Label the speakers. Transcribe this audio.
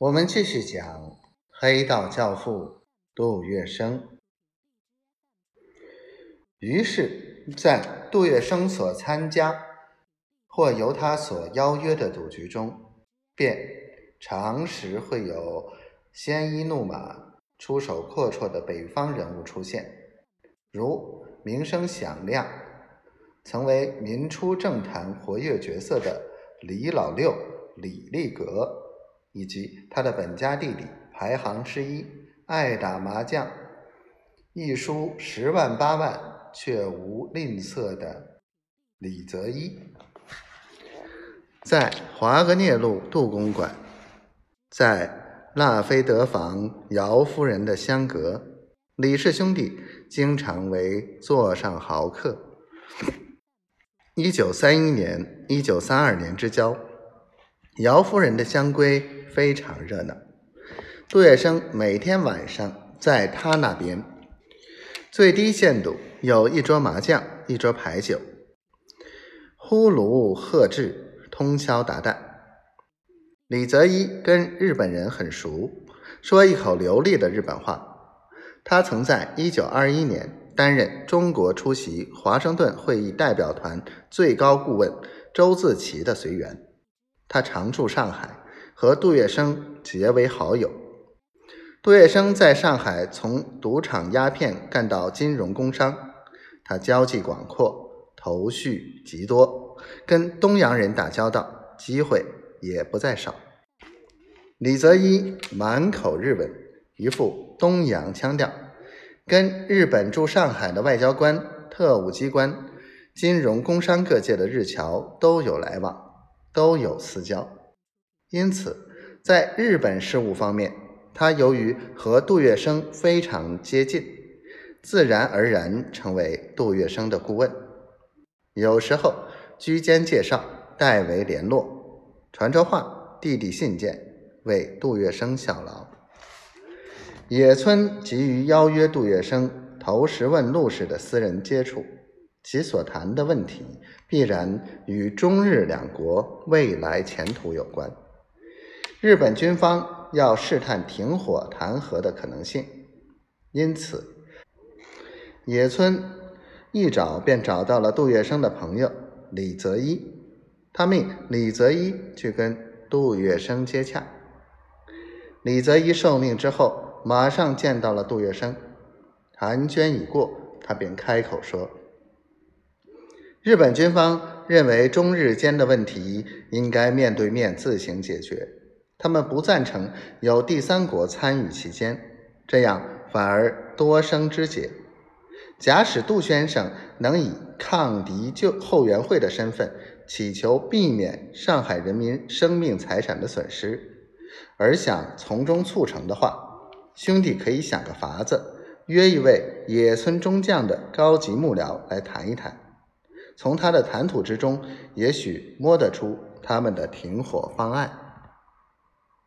Speaker 1: 我们继续讲黑道教父杜月笙。于是，在杜月笙所参加或由他所邀约的赌局中，便常时会有鲜衣怒马、出手阔绰的北方人物出现，如名声响亮、曾为民初政坛活跃角色的李老六、李立格。以及他的本家弟弟排行之一，爱打麻将，一输十万八万却无吝啬的李泽一，在华格涅路杜公馆，在拉菲德房姚夫人的香阁，李氏兄弟经常为座上豪客。一九三一年、一九三二年之交，姚夫人的香闺。非常热闹，杜月笙每天晚上在他那边，最低限度有一桌麻将，一桌牌九，呼噜喝志，通宵达旦。李泽一跟日本人很熟，说一口流利的日本话。他曾在一九二一年担任中国出席华盛顿会议代表团最高顾问周自齐的随员。他常驻上海。和杜月笙结为好友。杜月笙在上海从赌场鸦片干到金融工商，他交际广阔，头绪极多，跟东洋人打交道机会也不在少。李泽一满口日文，一副东洋腔调，跟日本驻上海的外交官、特务机关、金融工商各界的日侨都有来往，都有私交。因此，在日本事务方面，他由于和杜月笙非常接近，自然而然成为杜月笙的顾问。有时候居间介绍，代为联络，传着话，递递信件，为杜月笙效劳。野村急于邀约杜月笙投石问路式的私人接触，其所谈的问题必然与中日两国未来前途有关。日本军方要试探停火谈和的可能性，因此野村一找便找到了杜月笙的朋友李泽一，他命李泽一去跟杜月笙接洽。李泽一受命之后，马上见到了杜月笙，寒暄已过，他便开口说：“日本军方认为中日间的问题应该面对面自行解决。”他们不赞成有第三国参与其间，这样反而多生枝节。假使杜先生能以抗敌救后援会的身份，祈求避免上海人民生命财产的损失，而想从中促成的话，兄弟可以想个法子，约一位野村中将的高级幕僚来谈一谈。从他的谈吐之中，也许摸得出他们的停火方案。